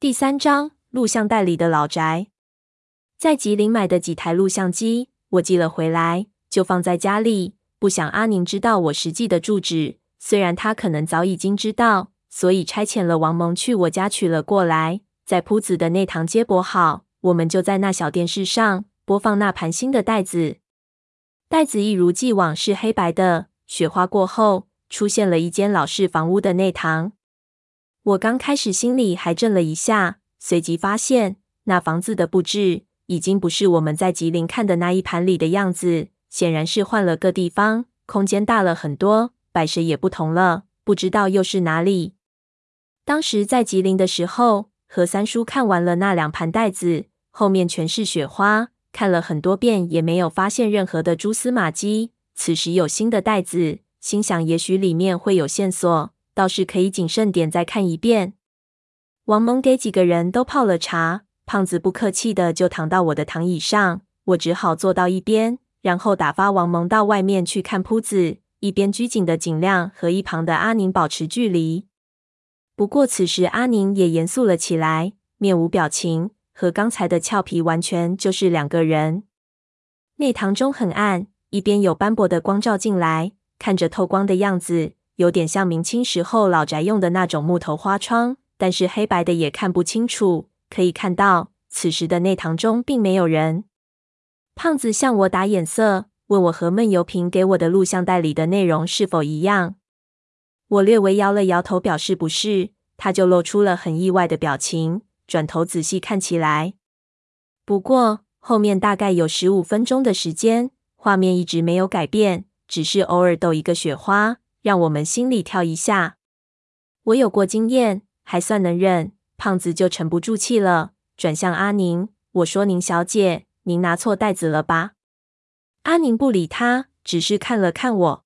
第三章录像带里的老宅。在吉林买的几台录像机，我寄了回来，就放在家里，不想阿宁知道我实际的住址。虽然他可能早已经知道，所以差遣了王蒙去我家取了过来，在铺子的内堂接驳好。我们就在那小电视上播放那盘新的带子。带子一如既往是黑白的，雪花过后出现了一间老式房屋的内堂。我刚开始心里还震了一下，随即发现那房子的布置已经不是我们在吉林看的那一盘里的样子，显然是换了个地方，空间大了很多，摆设也不同了，不知道又是哪里。当时在吉林的时候，和三叔看完了那两盘袋子，后面全是雪花，看了很多遍也没有发现任何的蛛丝马迹。此时有新的袋子，心想也许里面会有线索。倒是可以谨慎点再看一遍。王蒙给几个人都泡了茶，胖子不客气的就躺到我的躺椅上，我只好坐到一边，然后打发王蒙到外面去看铺子，一边拘谨的尽量和一旁的阿宁保持距离。不过此时阿宁也严肃了起来，面无表情，和刚才的俏皮完全就是两个人。内堂中很暗，一边有斑驳的光照进来，看着透光的样子。有点像明清时候老宅用的那种木头花窗，但是黑白的也看不清楚。可以看到，此时的内堂中并没有人。胖子向我打眼色，问我和闷油瓶给我的录像带里的内容是否一样。我略微摇了摇头，表示不是。他就露出了很意外的表情，转头仔细看起来。不过后面大概有十五分钟的时间，画面一直没有改变，只是偶尔抖一个雪花。让我们心里跳一下。我有过经验，还算能忍。胖子就沉不住气了，转向阿宁，我说：“宁小姐，您拿错袋子了吧？”阿宁不理他，只是看了看我。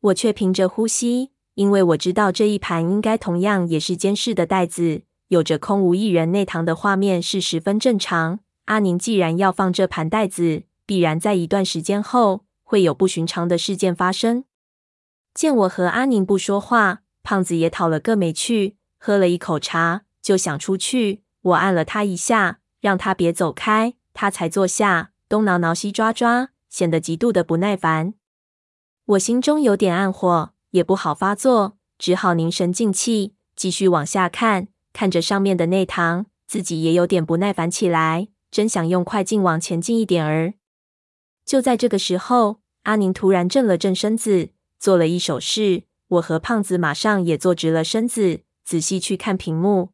我却屏着呼吸，因为我知道这一盘应该同样也是监视的袋子，有着空无一人内堂的画面是十分正常。阿宁既然要放这盘带子，必然在一段时间后会有不寻常的事件发生。见我和阿宁不说话，胖子也讨了个没趣，喝了一口茶，就想出去。我按了他一下，让他别走开，他才坐下，东挠挠西抓抓，显得极度的不耐烦。我心中有点暗火，也不好发作，只好凝神静气，继续往下看。看着上面的内堂，自己也有点不耐烦起来，真想用快进往前进一点儿。就在这个时候，阿宁突然正了正身子。做了一手势，我和胖子马上也坐直了身子，仔细去看屏幕。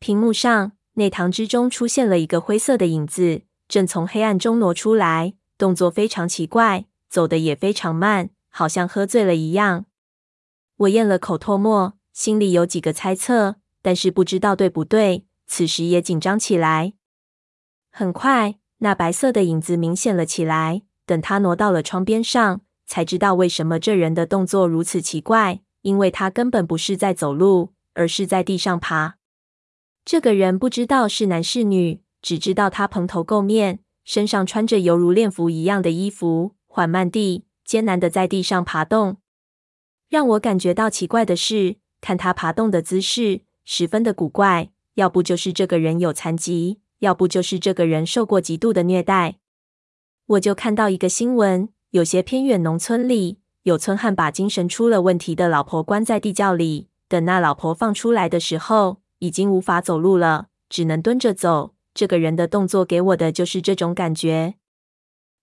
屏幕上，内堂之中出现了一个灰色的影子，正从黑暗中挪出来，动作非常奇怪，走得也非常慢，好像喝醉了一样。我咽了口唾沫，心里有几个猜测，但是不知道对不对。此时也紧张起来。很快，那白色的影子明显了起来。等他挪到了窗边上。才知道为什么这人的动作如此奇怪，因为他根本不是在走路，而是在地上爬。这个人不知道是男是女，只知道他蓬头垢面，身上穿着犹如练服一样的衣服，缓慢地、艰难地在地上爬动。让我感觉到奇怪的是，看他爬动的姿势十分的古怪，要不就是这个人有残疾，要不就是这个人受过极度的虐待。我就看到一个新闻。有些偏远农村里，有村汉把精神出了问题的老婆关在地窖里，等那老婆放出来的时候，已经无法走路了，只能蹲着走。这个人的动作给我的就是这种感觉。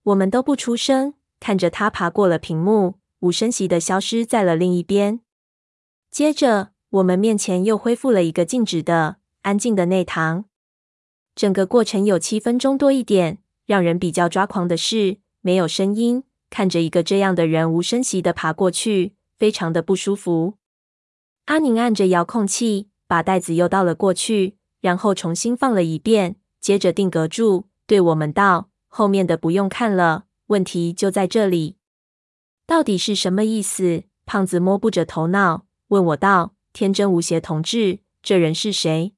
我们都不出声，看着他爬过了屏幕，无声息的消失在了另一边。接着，我们面前又恢复了一个静止的、安静的内堂。整个过程有七分钟多一点。让人比较抓狂的是，没有声音。看着一个这样的人无声息地爬过去，非常的不舒服。阿宁按着遥控器，把袋子又倒了过去，然后重新放了一遍，接着定格住，对我们道：“后面的不用看了，问题就在这里。到底是什么意思？”胖子摸不着头脑，问我道：“天真无邪同志，这人是谁？”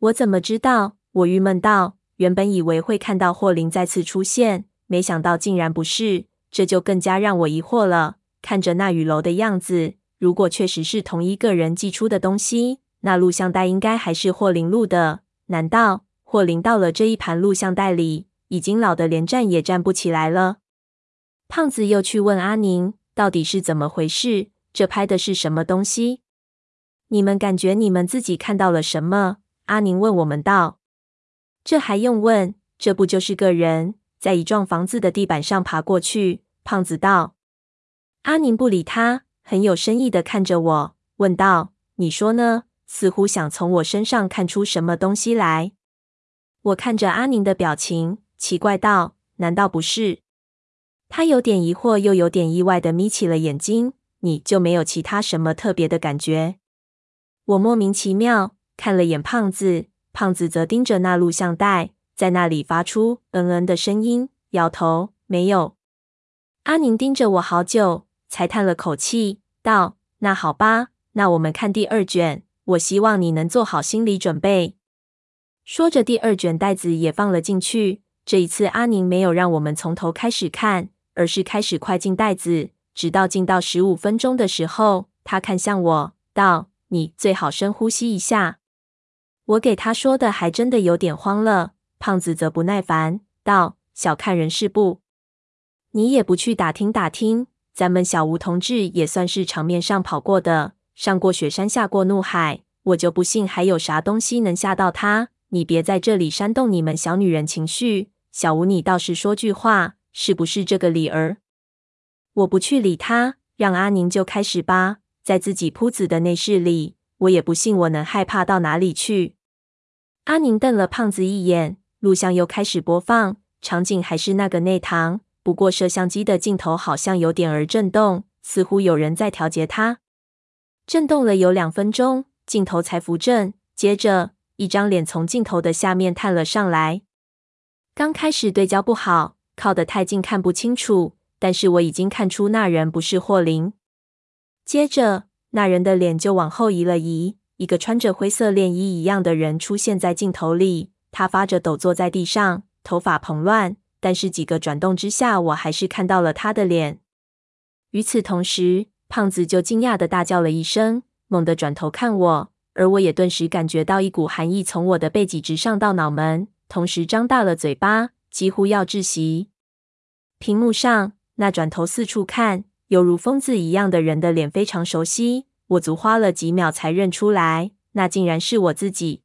我怎么知道？我郁闷道：“原本以为会看到霍林再次出现，没想到竟然不是。”这就更加让我疑惑了。看着那雨楼的样子，如果确实是同一个人寄出的东西，那录像带应该还是霍林录的。难道霍林到了这一盘录像带里，已经老得连站也站不起来了？胖子又去问阿宁，到底是怎么回事？这拍的是什么东西？你们感觉你们自己看到了什么？阿宁问我们道。这还用问？这不就是个人在一幢房子的地板上爬过去？胖子道。阿宁不理他，很有深意的看着我，问道：“你说呢？”似乎想从我身上看出什么东西来。我看着阿宁的表情，奇怪道：“难道不是？”他有点疑惑，又有点意外的眯起了眼睛。你就没有其他什么特别的感觉？我莫名其妙看了眼胖子，胖子则盯着那录像带，在那里发出嗯嗯的声音，摇头没有。阿宁盯着我好久，才叹了口气，道：“那好吧，那我们看第二卷。我希望你能做好心理准备。”说着，第二卷袋子也放了进去。这一次，阿宁没有让我们从头开始看，而是开始快进袋子。直到进到十五分钟的时候，他看向我道：“你最好深呼吸一下。”我给他说的还真的有点慌了。胖子则不耐烦道：“小看人事不？你也不去打听打听？咱们小吴同志也算是场面上跑过的，上过雪山，下过怒海，我就不信还有啥东西能吓到他。你别在这里煽动你们小女人情绪。小吴，你倒是说句话，是不是这个理儿？”我不去理他，让阿宁就开始吧。在自己铺子的内室里，我也不信我能害怕到哪里去。阿宁瞪了胖子一眼，录像又开始播放，场景还是那个内堂，不过摄像机的镜头好像有点儿震动，似乎有人在调节它。震动了有两分钟，镜头才扶正。接着，一张脸从镜头的下面探了上来。刚开始对焦不好，靠得太近看不清楚。但是我已经看出那人不是霍林。接着，那人的脸就往后移了移，一个穿着灰色练衣一样的人出现在镜头里。他发着抖，坐在地上，头发蓬乱。但是几个转动之下，我还是看到了他的脸。与此同时，胖子就惊讶地大叫了一声，猛地转头看我，而我也顿时感觉到一股寒意从我的背脊直上到脑门，同时张大了嘴巴，几乎要窒息。屏幕上。那转头四处看，犹如疯子一样的人的脸非常熟悉，我足花了几秒才认出来，那竟然是我自己。